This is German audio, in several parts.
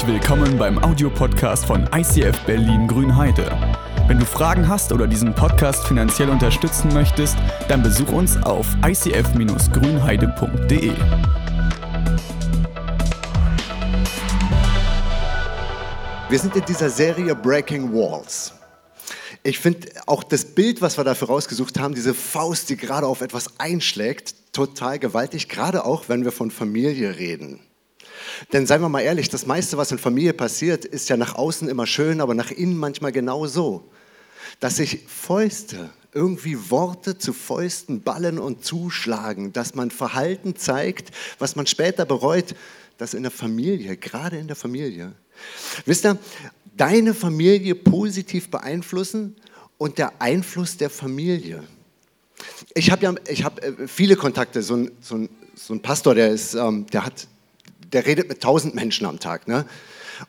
Herzlich willkommen beim Audiopodcast von ICF Berlin Grünheide. Wenn du Fragen hast oder diesen Podcast finanziell unterstützen möchtest, dann besuch uns auf icf-grünheide.de. Wir sind in dieser Serie Breaking Walls. Ich finde auch das Bild, was wir dafür rausgesucht haben, diese Faust, die gerade auf etwas einschlägt, total gewaltig, gerade auch, wenn wir von Familie reden. Denn seien wir mal ehrlich, das meiste, was in Familie passiert, ist ja nach außen immer schön, aber nach innen manchmal genau so. Dass sich Fäuste, irgendwie Worte zu Fäusten ballen und zuschlagen, dass man Verhalten zeigt, was man später bereut, dass in der Familie, gerade in der Familie, wisst ihr, deine Familie positiv beeinflussen und der Einfluss der Familie. Ich habe ja ich hab äh, viele Kontakte, so ein, so ein, so ein Pastor, der, ist, ähm, der hat der redet mit tausend Menschen am Tag. Ne?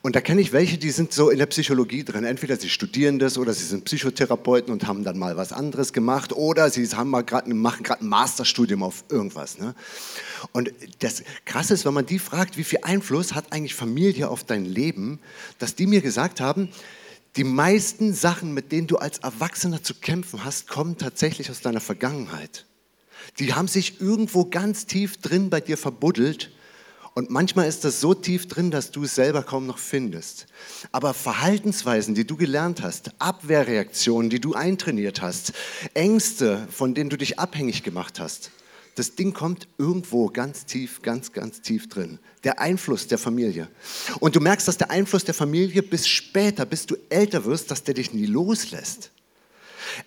Und da kenne ich welche, die sind so in der Psychologie drin. Entweder sie studieren das oder sie sind Psychotherapeuten und haben dann mal was anderes gemacht oder sie haben mal grad, machen gerade ein Masterstudium auf irgendwas. Ne? Und das Krasse ist, wenn man die fragt, wie viel Einfluss hat eigentlich Familie auf dein Leben, dass die mir gesagt haben, die meisten Sachen, mit denen du als Erwachsener zu kämpfen hast, kommen tatsächlich aus deiner Vergangenheit. Die haben sich irgendwo ganz tief drin bei dir verbuddelt und manchmal ist das so tief drin, dass du es selber kaum noch findest. Aber Verhaltensweisen, die du gelernt hast, Abwehrreaktionen, die du eintrainiert hast, Ängste, von denen du dich abhängig gemacht hast, das Ding kommt irgendwo ganz tief, ganz, ganz tief drin. Der Einfluss der Familie. Und du merkst, dass der Einfluss der Familie bis später, bis du älter wirst, dass der dich nie loslässt.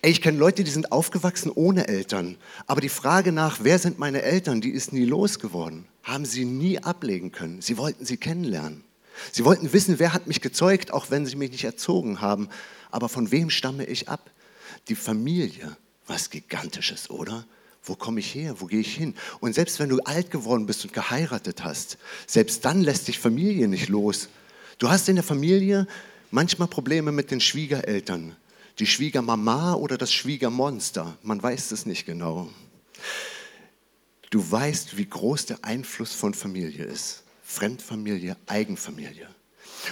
Ey, ich kenne Leute, die sind aufgewachsen ohne Eltern. Aber die Frage nach, wer sind meine Eltern, die ist nie losgeworden. Haben sie nie ablegen können. Sie wollten sie kennenlernen. Sie wollten wissen, wer hat mich gezeugt, auch wenn sie mich nicht erzogen haben. Aber von wem stamme ich ab? Die Familie, was Gigantisches, oder? Wo komme ich her? Wo gehe ich hin? Und selbst wenn du alt geworden bist und geheiratet hast, selbst dann lässt dich Familie nicht los. Du hast in der Familie manchmal Probleme mit den Schwiegereltern die Schwiegermama oder das Schwiegermonster. Man weiß es nicht genau. Du weißt, wie groß der Einfluss von Familie ist. Fremdfamilie, Eigenfamilie.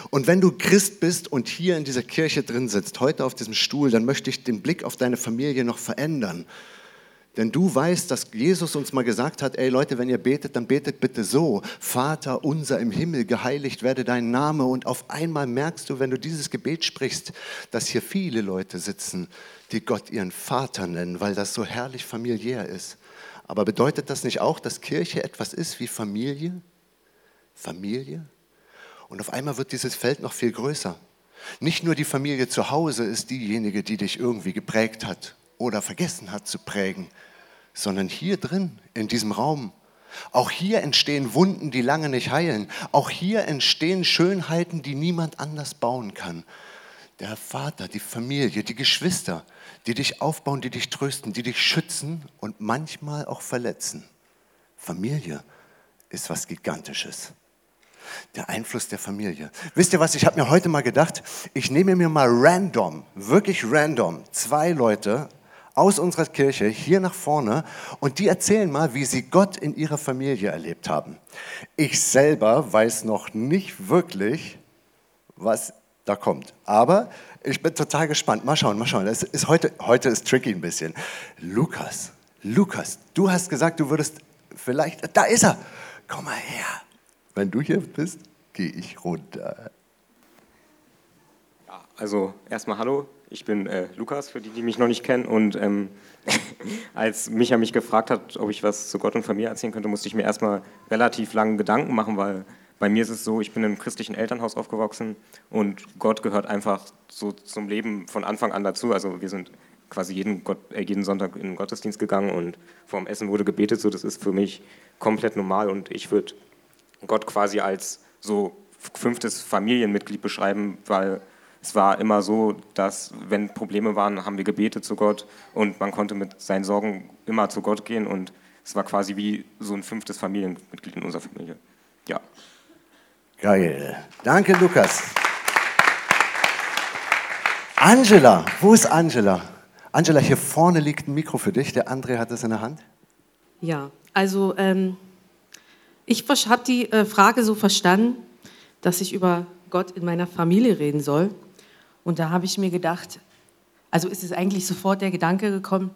Und wenn du Christ bist und hier in dieser Kirche drin sitzt, heute auf diesem Stuhl, dann möchte ich den Blick auf deine Familie noch verändern. Denn du weißt, dass Jesus uns mal gesagt hat, ey Leute, wenn ihr betet, dann betet bitte so, Vater unser im Himmel, geheiligt werde dein Name. Und auf einmal merkst du, wenn du dieses Gebet sprichst, dass hier viele Leute sitzen, die Gott ihren Vater nennen, weil das so herrlich familiär ist. Aber bedeutet das nicht auch, dass Kirche etwas ist wie Familie? Familie? Und auf einmal wird dieses Feld noch viel größer. Nicht nur die Familie zu Hause ist diejenige, die dich irgendwie geprägt hat oder vergessen hat zu prägen, sondern hier drin, in diesem Raum. Auch hier entstehen Wunden, die lange nicht heilen. Auch hier entstehen Schönheiten, die niemand anders bauen kann. Der Vater, die Familie, die Geschwister, die dich aufbauen, die dich trösten, die dich schützen und manchmal auch verletzen. Familie ist was Gigantisches. Der Einfluss der Familie. Wisst ihr was, ich habe mir heute mal gedacht, ich nehme mir mal random, wirklich random, zwei Leute aus unserer Kirche hier nach vorne und die erzählen mal, wie sie Gott in ihrer Familie erlebt haben. Ich selber weiß noch nicht wirklich, was da kommt. Aber ich bin total gespannt. Mal schauen, mal schauen. Es ist heute, heute ist tricky ein bisschen. Lukas, Lukas, du hast gesagt, du würdest vielleicht, da ist er. Komm mal her. Wenn du hier bist, gehe ich runter. Also erstmal hallo, ich bin äh, Lukas, für die, die mich noch nicht kennen. Und ähm, als Micha mich gefragt hat, ob ich was zu Gott und Familie erzählen könnte, musste ich mir erstmal relativ lange Gedanken machen, weil bei mir ist es so, ich bin im christlichen Elternhaus aufgewachsen und Gott gehört einfach so zum Leben von Anfang an dazu. Also wir sind quasi jeden, Gott, äh, jeden Sonntag in den Gottesdienst gegangen und vorm Essen wurde gebetet. So, das ist für mich komplett normal und ich würde Gott quasi als so fünftes Familienmitglied beschreiben, weil es war immer so, dass wenn Probleme waren, haben wir gebetet zu Gott und man konnte mit seinen Sorgen immer zu Gott gehen und es war quasi wie so ein fünftes Familienmitglied in unserer Familie. Ja. Geil. Danke, Lukas. Angela, wo ist Angela? Angela, hier vorne liegt ein Mikro für dich. Der André hat es in der Hand. Ja, also ähm, ich habe die äh, Frage so verstanden, dass ich über Gott in meiner Familie reden soll. Und da habe ich mir gedacht, also ist es eigentlich sofort der Gedanke gekommen,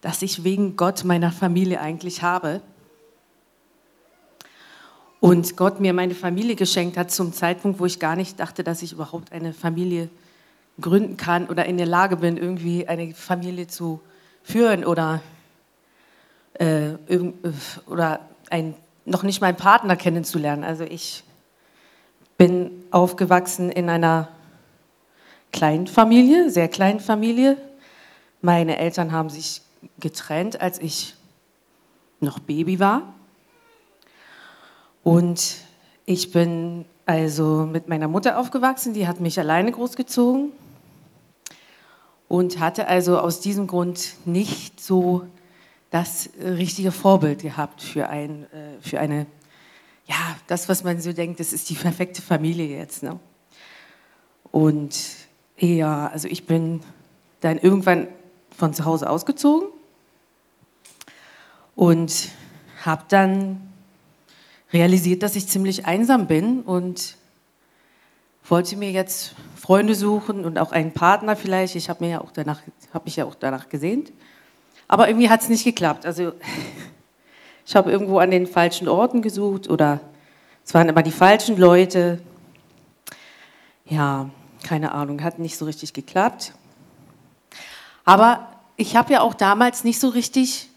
dass ich wegen Gott meiner Familie eigentlich habe. Und Gott mir meine Familie geschenkt hat zum Zeitpunkt, wo ich gar nicht dachte, dass ich überhaupt eine Familie gründen kann oder in der Lage bin, irgendwie eine Familie zu führen oder, äh, oder ein, noch nicht meinen Partner kennenzulernen. Also ich bin aufgewachsen in einer kleinen Familie, sehr kleinen Familie. Meine Eltern haben sich getrennt, als ich noch Baby war. Und ich bin also mit meiner Mutter aufgewachsen, die hat mich alleine großgezogen und hatte also aus diesem Grund nicht so das richtige Vorbild gehabt für, ein, äh, für eine ja, das, was man so denkt, das ist die perfekte Familie jetzt. Ne? Und ja, also ich bin dann irgendwann von zu Hause ausgezogen und habe dann realisiert, dass ich ziemlich einsam bin und wollte mir jetzt Freunde suchen und auch einen Partner vielleicht. Ich habe mir ja auch danach, habe mich ja auch danach gesehnt, aber irgendwie hat es nicht geklappt. Also ich habe irgendwo an den falschen Orten gesucht oder es waren immer die falschen Leute. Ja, keine Ahnung, hat nicht so richtig geklappt. Aber ich habe ja auch damals nicht so richtig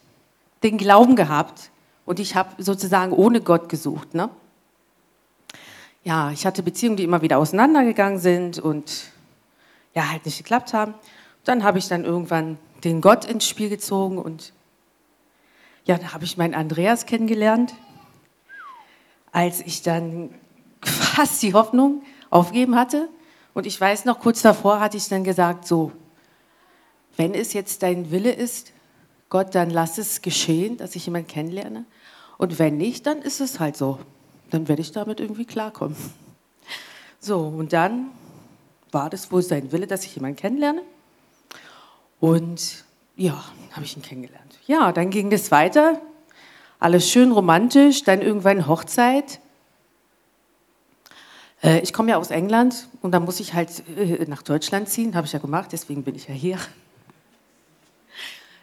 den Glauben gehabt und ich habe sozusagen ohne Gott gesucht. Ne? Ja, ich hatte Beziehungen, die immer wieder auseinandergegangen sind und ja, halt nicht geklappt haben. Dann habe ich dann irgendwann den Gott ins Spiel gezogen und ja, da habe ich meinen Andreas kennengelernt. Als ich dann fast die Hoffnung aufgeben hatte. Und ich weiß noch, kurz davor hatte ich dann gesagt, so, wenn es jetzt dein Wille ist, Gott, dann lass es geschehen, dass ich jemanden kennenlerne. Und wenn nicht, dann ist es halt so. Dann werde ich damit irgendwie klarkommen. So, und dann war das wohl sein Wille, dass ich jemanden kennenlerne. Und ja, habe ich ihn kennengelernt. Ja, dann ging das weiter. Alles schön romantisch, dann irgendwann Hochzeit. Äh, ich komme ja aus England und da muss ich halt äh, nach Deutschland ziehen, habe ich ja gemacht, deswegen bin ich ja hier.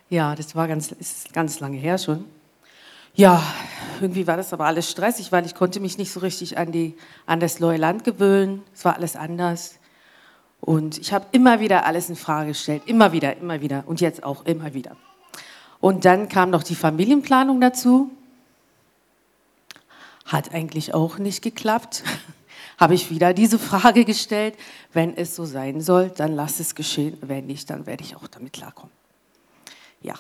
Ja, das war ganz, ist ganz lange her schon. Ja, irgendwie war das aber alles stressig, weil ich konnte mich nicht so richtig an, die, an das neue Land gewöhnen. Es war alles anders. Und ich habe immer wieder alles in Frage gestellt, immer wieder, immer wieder und jetzt auch immer wieder. Und dann kam noch die Familienplanung dazu. Hat eigentlich auch nicht geklappt. habe ich wieder diese Frage gestellt, wenn es so sein soll, dann lass es geschehen, wenn nicht, dann werde ich auch damit klarkommen. Ja.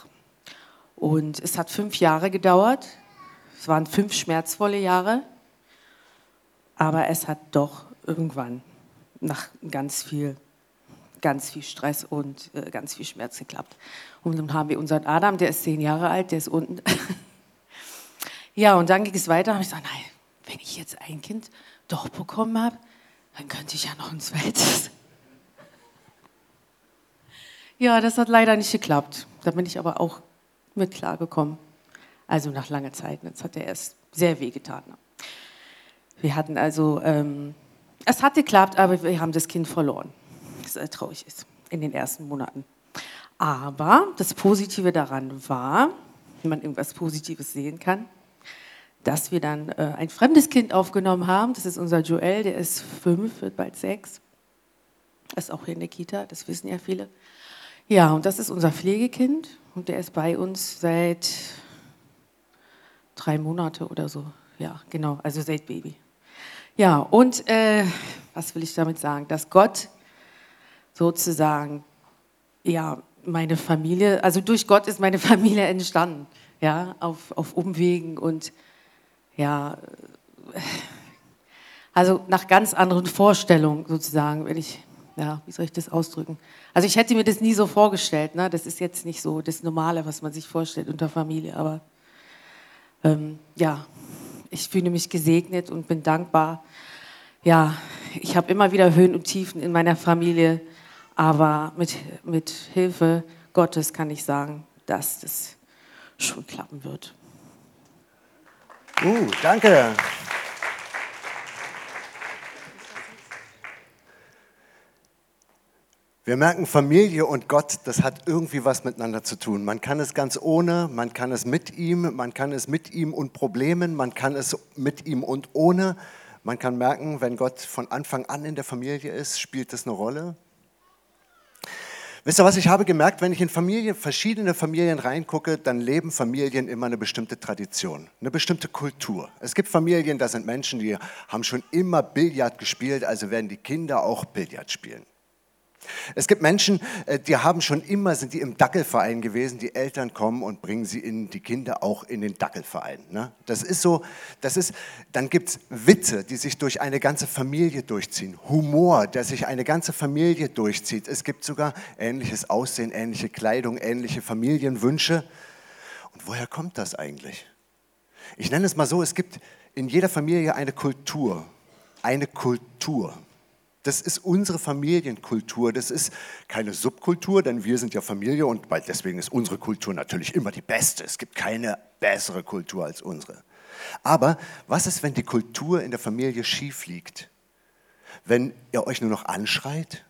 Und es hat fünf Jahre gedauert. Es waren fünf schmerzvolle Jahre. Aber es hat doch irgendwann nach ganz viel, ganz viel Stress und äh, ganz viel Schmerz geklappt. Und dann haben wir unseren Adam, der ist zehn Jahre alt, der ist unten. ja, und dann ging es weiter. habe ich gesagt, nein, wenn ich jetzt ein Kind doch bekommen habe, dann könnte ich ja noch ein zweites. Ja, das hat leider nicht geklappt. Da bin ich aber auch mit klargekommen. Also nach langer Zeit. Das hat er erst sehr wehgetan. Wir hatten also ähm, es hat geklappt, aber wir haben das Kind verloren. Was sehr traurig ist in den ersten Monaten. Aber das Positive daran war, wenn man irgendwas Positives sehen kann, dass wir dann äh, ein fremdes Kind aufgenommen haben. Das ist unser Joel, der ist fünf, wird bald sechs. ist auch hier in der Kita, das wissen ja viele. Ja, und das ist unser Pflegekind und der ist bei uns seit drei Monate oder so. Ja, genau, also seit Baby. Ja, und äh, was will ich damit sagen? Dass Gott sozusagen, ja, meine Familie, also durch Gott ist meine Familie entstanden, ja, auf, auf Umwegen und ja, also nach ganz anderen Vorstellungen sozusagen, wenn ich, ja, wie soll ich das ausdrücken? Also ich hätte mir das nie so vorgestellt, ne? das ist jetzt nicht so das Normale, was man sich vorstellt unter Familie, aber ähm, ja, ich fühle mich gesegnet und bin dankbar. Ja, ich habe immer wieder Höhen und Tiefen in meiner Familie, aber mit, mit Hilfe Gottes kann ich sagen, dass das schon klappen wird. Uh, danke. Wir merken, Familie und Gott, das hat irgendwie was miteinander zu tun. Man kann es ganz ohne, man kann es mit ihm, man kann es mit ihm und Problemen, man kann es mit ihm und ohne. Man kann merken, wenn Gott von Anfang an in der Familie ist, spielt das eine Rolle. Wisst ihr was, ich habe gemerkt, wenn ich in Familie, verschiedene Familien reingucke, dann leben Familien immer eine bestimmte Tradition, eine bestimmte Kultur. Es gibt Familien, da sind Menschen, die haben schon immer Billard gespielt, also werden die Kinder auch Billard spielen. Es gibt Menschen, äh, die haben schon immer, sind die im Dackelverein gewesen, die Eltern kommen und bringen sie in die Kinder auch in den Dackelverein. Ne? Das ist so, das ist, dann gibt es Witze, die sich durch eine ganze Familie durchziehen, Humor, der sich eine ganze Familie durchzieht. Es gibt sogar ähnliches Aussehen, ähnliche Kleidung, ähnliche Familienwünsche. Und woher kommt das eigentlich? Ich nenne es mal so, es gibt in jeder Familie eine Kultur, eine Kultur. Das ist unsere Familienkultur. Das ist keine Subkultur, denn wir sind ja Familie und deswegen ist unsere Kultur natürlich immer die beste. Es gibt keine bessere Kultur als unsere. Aber was ist, wenn die Kultur in der Familie schief liegt? Wenn ihr euch nur noch anschreit?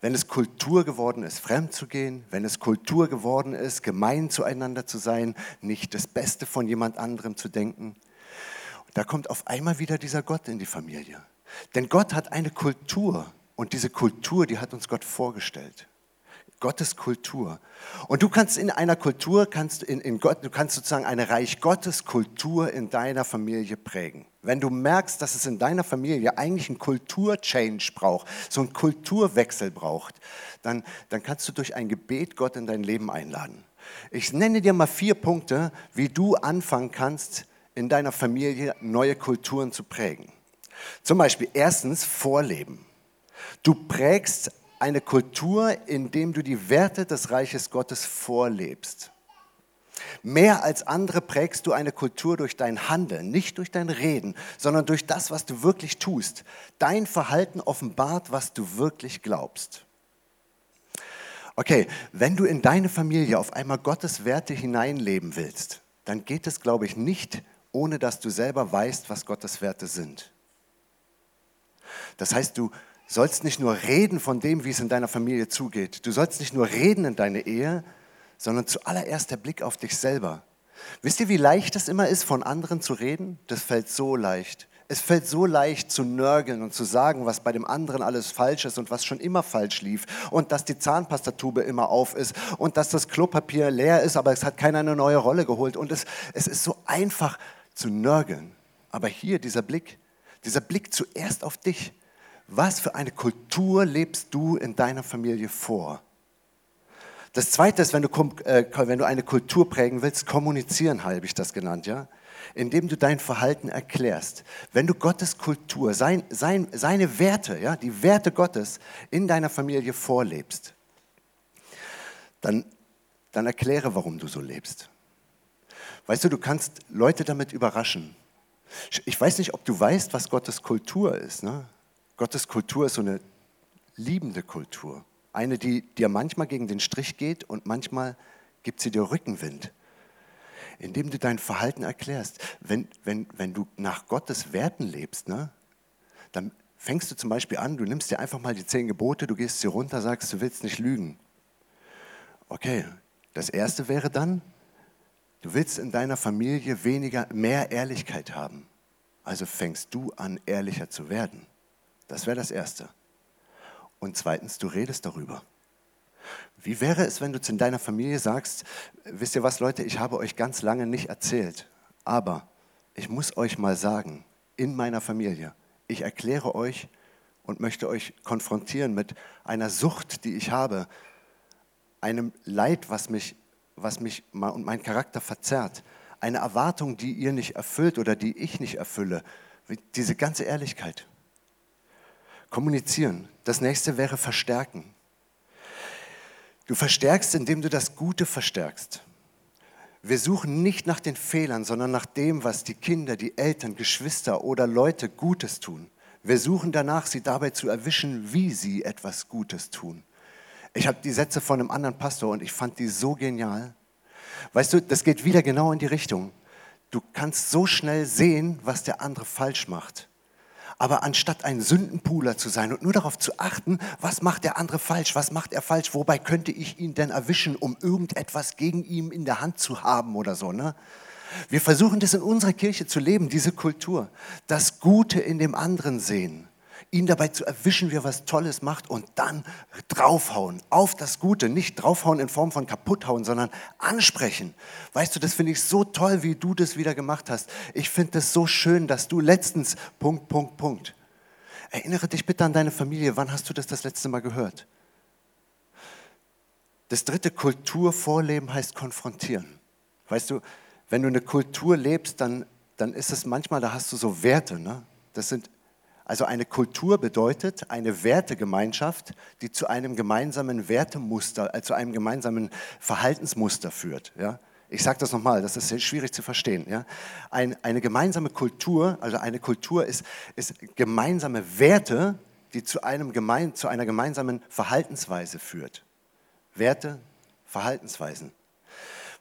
Wenn es Kultur geworden ist, fremd zu gehen? Wenn es Kultur geworden ist, gemein zueinander zu sein, nicht das Beste von jemand anderem zu denken? Da kommt auf einmal wieder dieser Gott in die Familie. Denn Gott hat eine Kultur und diese Kultur, die hat uns Gott vorgestellt. Gottes Kultur. Und du kannst in einer Kultur, kannst in, in Gott, du kannst sozusagen eine Reich Gottes Kultur in deiner Familie prägen. Wenn du merkst, dass es in deiner Familie eigentlich einen Kulturchange braucht, so einen Kulturwechsel braucht, dann, dann kannst du durch ein Gebet Gott in dein Leben einladen. Ich nenne dir mal vier Punkte, wie du anfangen kannst, in deiner Familie neue Kulturen zu prägen. Zum Beispiel erstens Vorleben. Du prägst eine Kultur, indem du die Werte des Reiches Gottes vorlebst. Mehr als andere prägst du eine Kultur durch dein Handeln, nicht durch dein Reden, sondern durch das, was du wirklich tust. Dein Verhalten offenbart, was du wirklich glaubst. Okay, wenn du in deine Familie auf einmal Gottes Werte hineinleben willst, dann geht es, glaube ich, nicht, ohne dass du selber weißt, was Gottes Werte sind. Das heißt, du sollst nicht nur reden von dem, wie es in deiner Familie zugeht. Du sollst nicht nur reden in deine Ehe, sondern zuallererst der Blick auf dich selber. Wisst ihr, wie leicht es immer ist, von anderen zu reden? Das fällt so leicht. Es fällt so leicht zu nörgeln und zu sagen, was bei dem anderen alles falsch ist und was schon immer falsch lief und dass die Zahnpastatube immer auf ist und dass das Klopapier leer ist, aber es hat keiner eine neue Rolle geholt und es, es ist so einfach zu nörgeln. Aber hier dieser Blick, dieser Blick zuerst auf dich. Was für eine Kultur lebst du in deiner Familie vor? Das zweite ist, wenn du, äh, wenn du eine Kultur prägen willst, kommunizieren, habe ich das genannt, ja? Indem du dein Verhalten erklärst. Wenn du Gottes Kultur, sein, sein, seine Werte, ja, die Werte Gottes in deiner Familie vorlebst, dann, dann erkläre, warum du so lebst. Weißt du, du kannst Leute damit überraschen. Ich weiß nicht, ob du weißt, was Gottes Kultur ist. Ne? Gottes Kultur ist so eine liebende Kultur. Eine, die dir manchmal gegen den Strich geht und manchmal gibt sie dir Rückenwind. Indem du dein Verhalten erklärst. Wenn, wenn, wenn du nach Gottes Werten lebst, ne, dann fängst du zum Beispiel an, du nimmst dir einfach mal die zehn Gebote, du gehst sie runter, sagst, du willst nicht lügen. Okay, das erste wäre dann, Du willst in deiner Familie weniger, mehr Ehrlichkeit haben. Also fängst du an, ehrlicher zu werden. Das wäre das Erste. Und zweitens, du redest darüber. Wie wäre es, wenn du in deiner Familie sagst, wisst ihr was, Leute, ich habe euch ganz lange nicht erzählt, aber ich muss euch mal sagen, in meiner Familie, ich erkläre euch und möchte euch konfrontieren mit einer Sucht, die ich habe, einem Leid, was mich was mich und meinen Charakter verzerrt. Eine Erwartung, die ihr nicht erfüllt oder die ich nicht erfülle. Diese ganze Ehrlichkeit. Kommunizieren. Das nächste wäre verstärken. Du verstärkst, indem du das Gute verstärkst. Wir suchen nicht nach den Fehlern, sondern nach dem, was die Kinder, die Eltern, Geschwister oder Leute Gutes tun. Wir suchen danach, sie dabei zu erwischen, wie sie etwas Gutes tun. Ich habe die Sätze von einem anderen Pastor und ich fand die so genial. Weißt du, das geht wieder genau in die Richtung. Du kannst so schnell sehen, was der andere falsch macht. Aber anstatt ein Sündenpooler zu sein und nur darauf zu achten, was macht der andere falsch, was macht er falsch, wobei könnte ich ihn denn erwischen, um irgendetwas gegen ihn in der Hand zu haben oder so. Ne? Wir versuchen das in unserer Kirche zu leben, diese Kultur. Das Gute in dem anderen sehen ihn dabei zu erwischen, wie er was Tolles macht und dann draufhauen auf das Gute. Nicht draufhauen in Form von kaputthauen, sondern ansprechen. Weißt du, das finde ich so toll, wie du das wieder gemacht hast. Ich finde das so schön, dass du letztens, Punkt, Punkt, Punkt. Erinnere dich bitte an deine Familie. Wann hast du das das letzte Mal gehört? Das dritte Kulturvorleben heißt konfrontieren. Weißt du, wenn du eine Kultur lebst, dann, dann ist es manchmal, da hast du so Werte. Ne? Das sind also eine Kultur bedeutet eine Wertegemeinschaft, die zu einem gemeinsamen Wertemuster, äh, zu einem gemeinsamen Verhaltensmuster führt. Ja? Ich sage das nochmal, das ist schwierig zu verstehen. Ja? Ein, eine gemeinsame Kultur, also eine Kultur ist, ist gemeinsame Werte, die zu, einem gemein, zu einer gemeinsamen Verhaltensweise führt. Werte, Verhaltensweisen.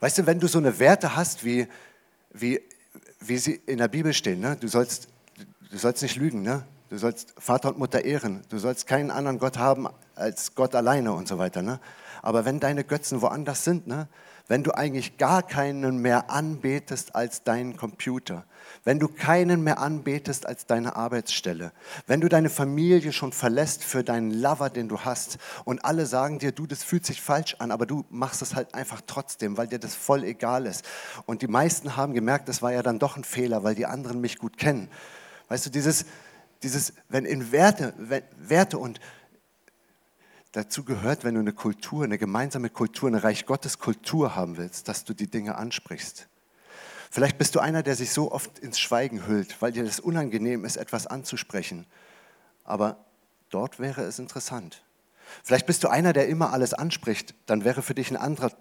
Weißt du, wenn du so eine Werte hast, wie, wie, wie sie in der Bibel stehen, ne? du, sollst, du sollst nicht lügen, ne? Du sollst Vater und Mutter ehren. Du sollst keinen anderen Gott haben als Gott alleine und so weiter. Ne? Aber wenn deine Götzen woanders sind, ne? wenn du eigentlich gar keinen mehr anbetest als deinen Computer, wenn du keinen mehr anbetest als deine Arbeitsstelle, wenn du deine Familie schon verlässt für deinen Lover, den du hast und alle sagen dir, du, das fühlt sich falsch an, aber du machst es halt einfach trotzdem, weil dir das voll egal ist. Und die meisten haben gemerkt, das war ja dann doch ein Fehler, weil die anderen mich gut kennen. Weißt du, dieses, dieses, wenn in Werte, Werte und dazu gehört, wenn du eine Kultur, eine gemeinsame Kultur, eine Reich Gottes Kultur haben willst, dass du die Dinge ansprichst. Vielleicht bist du einer, der sich so oft ins Schweigen hüllt, weil dir das unangenehm ist, etwas anzusprechen. Aber dort wäre es interessant. Vielleicht bist du einer, der immer alles anspricht. Dann wäre für dich ein anderer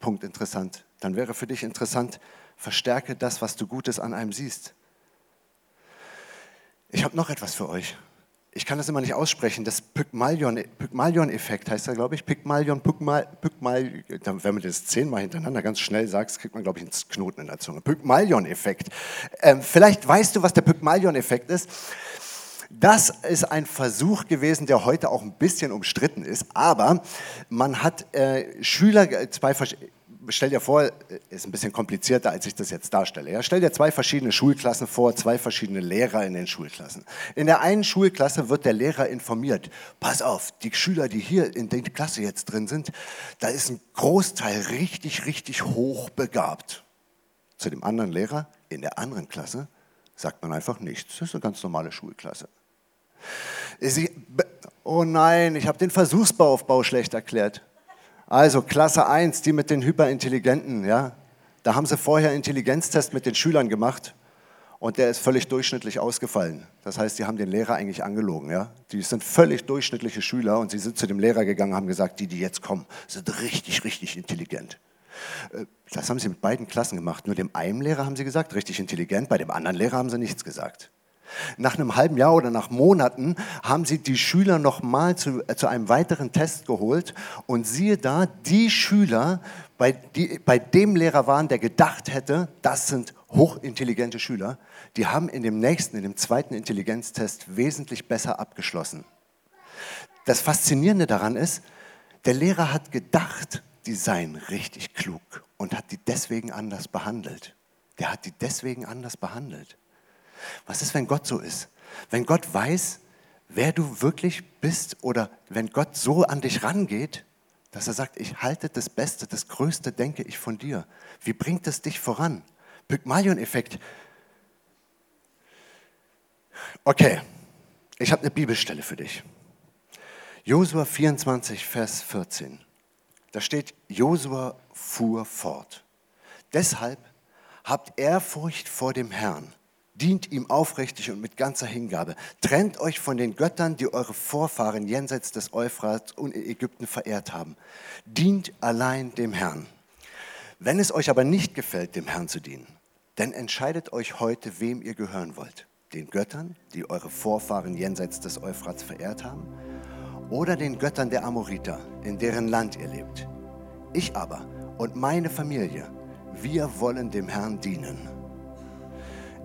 Punkt interessant. Dann wäre für dich interessant, verstärke das, was du Gutes an einem siehst. Ich habe noch etwas für euch. Ich kann das immer nicht aussprechen. Das Pygmalion-Effekt heißt da, glaube ich. Pygmalion, Pygmal, Pygmal, wenn man das zehnmal hintereinander ganz schnell sagt, kriegt man, glaube ich, einen Knoten in der Zunge. Pygmalion-Effekt. Ähm, vielleicht weißt du, was der Pygmalion-Effekt ist. Das ist ein Versuch gewesen, der heute auch ein bisschen umstritten ist, aber man hat äh, Schüler, äh, zwei stell dir vor, ist ein bisschen komplizierter, als ich das jetzt darstelle. Ja? Stell dir zwei verschiedene Schulklassen vor, zwei verschiedene Lehrer in den Schulklassen. In der einen Schulklasse wird der Lehrer informiert, pass auf, die Schüler, die hier in der Klasse jetzt drin sind, da ist ein Großteil richtig, richtig hochbegabt. Zu dem anderen Lehrer in der anderen Klasse sagt man einfach nichts. Das ist eine ganz normale Schulklasse. oh nein, ich habe den Versuchsbauaufbau schlecht erklärt. Also Klasse 1, die mit den Hyperintelligenten, ja, da haben sie vorher Intelligenztest mit den Schülern gemacht und der ist völlig durchschnittlich ausgefallen. Das heißt, die haben den Lehrer eigentlich angelogen. Ja? Die sind völlig durchschnittliche Schüler und sie sind zu dem Lehrer gegangen und haben gesagt, die, die jetzt kommen, sind richtig, richtig intelligent. Äh, das haben sie mit beiden Klassen gemacht. Nur dem einen Lehrer haben sie gesagt, richtig intelligent, bei dem anderen Lehrer haben sie nichts gesagt. Nach einem halben Jahr oder nach Monaten haben sie die Schüler nochmal zu, äh, zu einem weiteren Test geholt und siehe da, die Schüler, bei, die, bei dem Lehrer waren, der gedacht hätte, das sind hochintelligente Schüler, die haben in dem nächsten, in dem zweiten Intelligenztest wesentlich besser abgeschlossen. Das Faszinierende daran ist, der Lehrer hat gedacht, die seien richtig klug und hat die deswegen anders behandelt. Der hat die deswegen anders behandelt. Was ist, wenn Gott so ist? Wenn Gott weiß, wer du wirklich bist oder wenn Gott so an dich rangeht, dass er sagt, ich halte das Beste, das Größte, denke ich von dir. Wie bringt es dich voran? Pygmalion-Effekt. Okay, ich habe eine Bibelstelle für dich. Josua 24, Vers 14. Da steht, Josua fuhr fort. Deshalb habt Ehrfurcht vor dem Herrn Dient ihm aufrichtig und mit ganzer Hingabe. Trennt euch von den Göttern, die eure Vorfahren jenseits des Euphrats und in Ägypten verehrt haben. Dient allein dem Herrn. Wenn es euch aber nicht gefällt, dem Herrn zu dienen, dann entscheidet euch heute, wem ihr gehören wollt. Den Göttern, die eure Vorfahren jenseits des Euphrats verehrt haben, oder den Göttern der Amoriter, in deren Land ihr lebt. Ich aber und meine Familie, wir wollen dem Herrn dienen.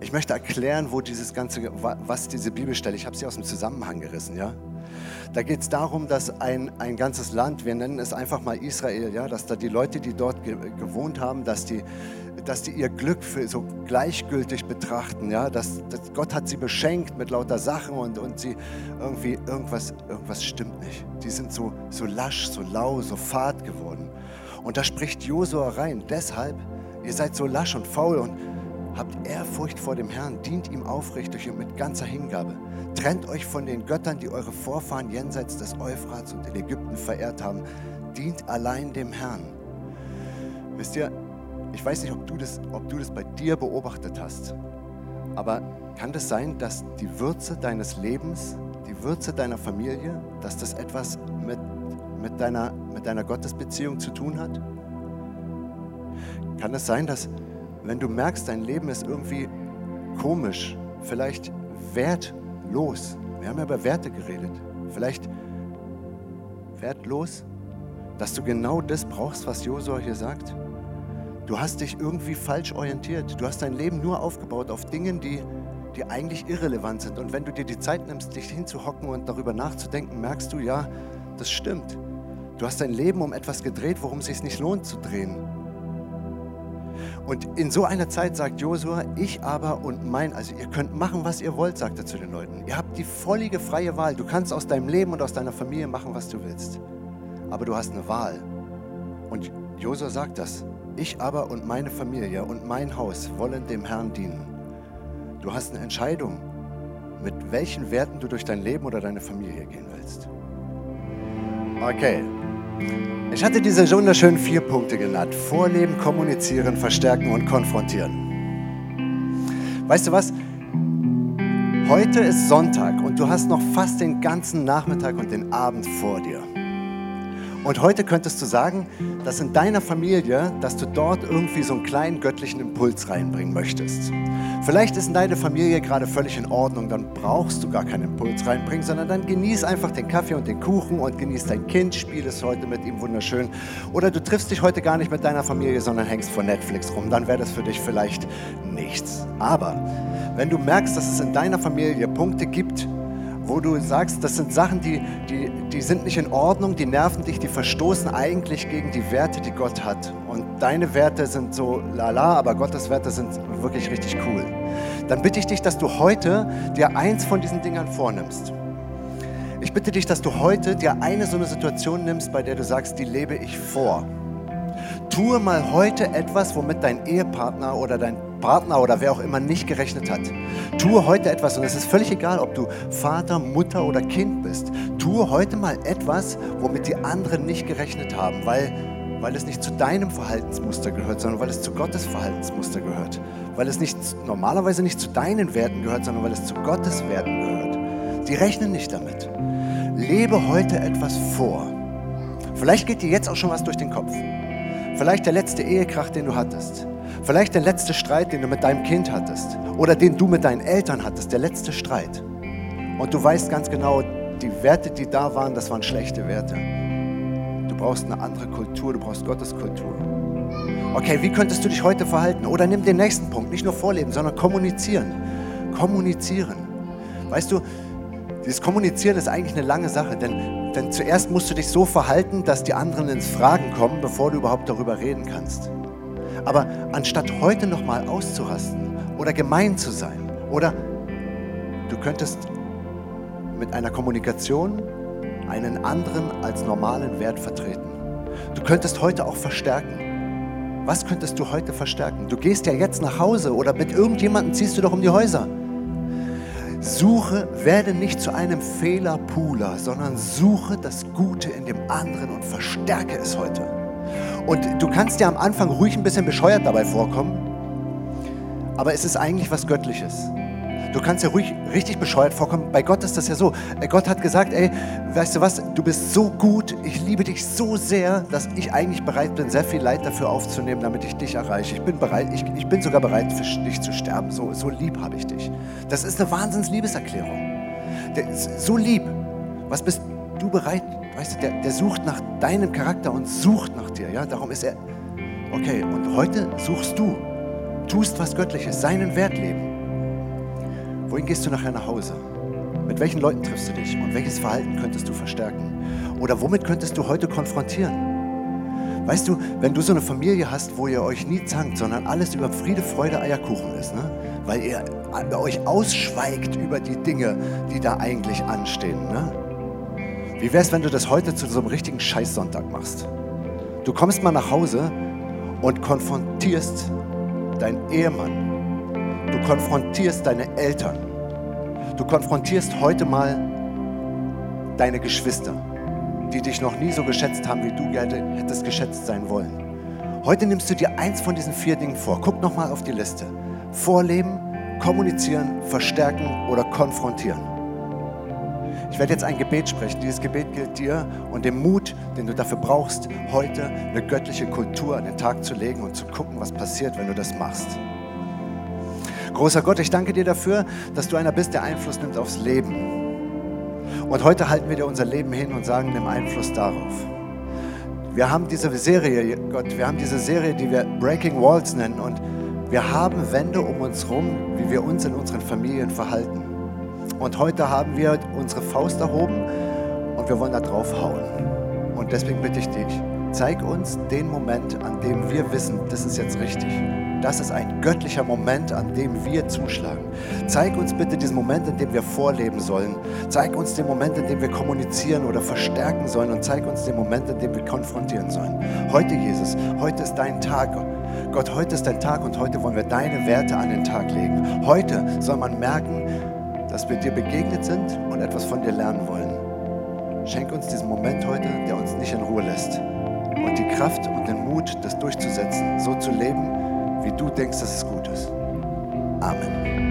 Ich möchte erklären, wo dieses ganze, was diese Bibelstelle, ich habe sie aus dem Zusammenhang gerissen, ja. Da geht es darum, dass ein, ein ganzes Land, wir nennen es einfach mal Israel, ja, dass da die Leute, die dort ge gewohnt haben, dass die, dass die ihr Glück für so gleichgültig betrachten, ja, dass, dass Gott hat sie beschenkt mit lauter Sachen und, und sie irgendwie, irgendwas, irgendwas stimmt nicht. Die sind so, so lasch, so lau, so fad geworden. Und da spricht Josua rein, deshalb, ihr seid so lasch und faul und Habt Ehrfurcht vor dem Herrn, dient ihm aufrichtig und mit ganzer Hingabe. Trennt euch von den Göttern, die eure Vorfahren jenseits des Euphrats und in Ägypten verehrt haben. Dient allein dem Herrn. Wisst ihr, ich weiß nicht, ob du das, ob du das bei dir beobachtet hast, aber kann das sein, dass die Würze deines Lebens, die Würze deiner Familie, dass das etwas mit, mit, deiner, mit deiner Gottesbeziehung zu tun hat? Kann es sein, dass wenn du merkst, dein Leben ist irgendwie komisch, vielleicht wertlos. Wir haben ja über Werte geredet. Vielleicht wertlos, dass du genau das brauchst, was Josua hier sagt. Du hast dich irgendwie falsch orientiert. Du hast dein Leben nur aufgebaut auf Dingen, die, die eigentlich irrelevant sind. Und wenn du dir die Zeit nimmst, dich hinzuhocken und darüber nachzudenken, merkst du, ja, das stimmt. Du hast dein Leben um etwas gedreht, worum es sich nicht lohnt zu drehen. Und in so einer Zeit sagt Josua, ich aber und mein, also ihr könnt machen, was ihr wollt, sagt er zu den Leuten. Ihr habt die vollige freie Wahl. Du kannst aus deinem Leben und aus deiner Familie machen, was du willst. Aber du hast eine Wahl. Und Josua sagt das. Ich aber und meine Familie und mein Haus wollen dem Herrn dienen. Du hast eine Entscheidung, mit welchen Werten du durch dein Leben oder deine Familie gehen willst. Okay. Ich hatte diese wunderschönen vier Punkte genannt. Vorleben, kommunizieren, verstärken und konfrontieren. Weißt du was? Heute ist Sonntag und du hast noch fast den ganzen Nachmittag und den Abend vor dir. Und heute könntest du sagen, dass in deiner Familie, dass du dort irgendwie so einen kleinen göttlichen Impuls reinbringen möchtest. Vielleicht ist in deiner Familie gerade völlig in Ordnung, dann brauchst du gar keinen Impuls reinbringen, sondern dann genieß einfach den Kaffee und den Kuchen und genieß dein Kind, spiel es heute mit ihm wunderschön. Oder du triffst dich heute gar nicht mit deiner Familie, sondern hängst vor Netflix rum, dann wäre das für dich vielleicht nichts. Aber wenn du merkst, dass es in deiner Familie Punkte gibt, wo du sagst, das sind Sachen, die, die, die sind nicht in Ordnung, die nerven dich, die verstoßen eigentlich gegen die Werte, die Gott hat. Und deine Werte sind so lala, aber Gottes Werte sind wirklich richtig cool. Dann bitte ich dich, dass du heute dir eins von diesen Dingern vornimmst. Ich bitte dich, dass du heute dir eine so eine Situation nimmst, bei der du sagst, die lebe ich vor. Tue mal heute etwas, womit dein Ehepartner oder dein Partner oder wer auch immer nicht gerechnet hat. Tue heute etwas und es ist völlig egal, ob du Vater, Mutter oder Kind bist. Tue heute mal etwas, womit die anderen nicht gerechnet haben, weil, weil es nicht zu deinem Verhaltensmuster gehört, sondern weil es zu Gottes Verhaltensmuster gehört. Weil es nicht, normalerweise nicht zu deinen Werten gehört, sondern weil es zu Gottes Werten gehört. Die rechnen nicht damit. Lebe heute etwas vor. Vielleicht geht dir jetzt auch schon was durch den Kopf. Vielleicht der letzte Ehekrach, den du hattest. Vielleicht der letzte Streit, den du mit deinem Kind hattest. Oder den du mit deinen Eltern hattest. Der letzte Streit. Und du weißt ganz genau, die Werte, die da waren, das waren schlechte Werte. Du brauchst eine andere Kultur, du brauchst Gottes Kultur. Okay, wie könntest du dich heute verhalten? Oder nimm den nächsten Punkt, nicht nur vorleben, sondern kommunizieren. Kommunizieren. Weißt du, dieses Kommunizieren ist eigentlich eine lange Sache, denn, denn zuerst musst du dich so verhalten, dass die anderen ins Fragen kommen, bevor du überhaupt darüber reden kannst. Aber anstatt heute nochmal auszurasten oder gemein zu sein oder du könntest mit einer Kommunikation einen anderen als normalen Wert vertreten. Du könntest heute auch verstärken. Was könntest du heute verstärken? Du gehst ja jetzt nach Hause oder mit irgendjemandem ziehst du doch um die Häuser. Suche, werde nicht zu einem Fehlerpooler, sondern suche das Gute in dem anderen und verstärke es heute. Und du kannst dir am Anfang ruhig ein bisschen bescheuert dabei vorkommen, aber es ist eigentlich was Göttliches. Du kannst dir ruhig richtig bescheuert vorkommen. Bei Gott ist das ja so. Äh, Gott hat gesagt, ey, weißt du was, du bist so gut, ich liebe dich so sehr, dass ich eigentlich bereit bin, sehr viel Leid dafür aufzunehmen, damit ich dich erreiche. Ich bin bereit, ich, ich bin sogar bereit, für dich zu sterben. So, so lieb habe ich dich. Das ist eine Wahnsinns-Liebeserklärung. So lieb. Was bist du bereit? Weißt du, der, der sucht nach deinem Charakter und sucht nach dir. Ja, darum ist er. Okay, und heute suchst du, tust was Göttliches, seinen Wert leben. Wohin gehst du nachher nach Hause? Mit welchen Leuten triffst du dich und welches Verhalten könntest du verstärken? Oder womit könntest du heute konfrontieren? Weißt du, wenn du so eine Familie hast, wo ihr euch nie zankt, sondern alles über Friede, Freude, Eierkuchen ist, ne? weil ihr euch ausschweigt über die Dinge, die da eigentlich anstehen. Ne? Wie wäre es, wenn du das heute zu so einem richtigen Scheißsonntag machst? Du kommst mal nach Hause und konfrontierst deinen Ehemann. Du konfrontierst deine Eltern. Du konfrontierst heute mal deine Geschwister, die dich noch nie so geschätzt haben, wie du gerne hättest geschätzt sein wollen. Heute nimmst du dir eins von diesen vier Dingen vor. Guck nochmal auf die Liste. Vorleben, kommunizieren, verstärken oder konfrontieren. Ich werde jetzt ein Gebet sprechen. Dieses Gebet gilt dir und dem Mut, den du dafür brauchst, heute eine göttliche Kultur an den Tag zu legen und zu gucken, was passiert, wenn du das machst. Großer Gott, ich danke dir dafür, dass du einer bist, der Einfluss nimmt aufs Leben. Und heute halten wir dir unser Leben hin und sagen, nimm Einfluss darauf. Wir haben diese Serie, Gott, wir haben diese Serie, die wir Breaking Walls nennen und wir haben Wände um uns herum, wie wir uns in unseren Familien verhalten. Und heute haben wir unsere Faust erhoben und wir wollen da drauf hauen. Und deswegen bitte ich dich, zeig uns den Moment, an dem wir wissen, das ist jetzt richtig. Das ist ein göttlicher Moment, an dem wir zuschlagen. Zeig uns bitte diesen Moment, in dem wir vorleben sollen. Zeig uns den Moment, in dem wir kommunizieren oder verstärken sollen. Und zeig uns den Moment, in dem wir konfrontieren sollen. Heute, Jesus, heute ist dein Tag. Gott, heute ist dein Tag und heute wollen wir deine Werte an den Tag legen. Heute soll man merken, dass wir dir begegnet sind und etwas von dir lernen wollen. Schenk uns diesen Moment heute, der uns nicht in Ruhe lässt. Und die Kraft und den Mut, das durchzusetzen, so zu leben, wie du denkst, dass es gut ist. Amen.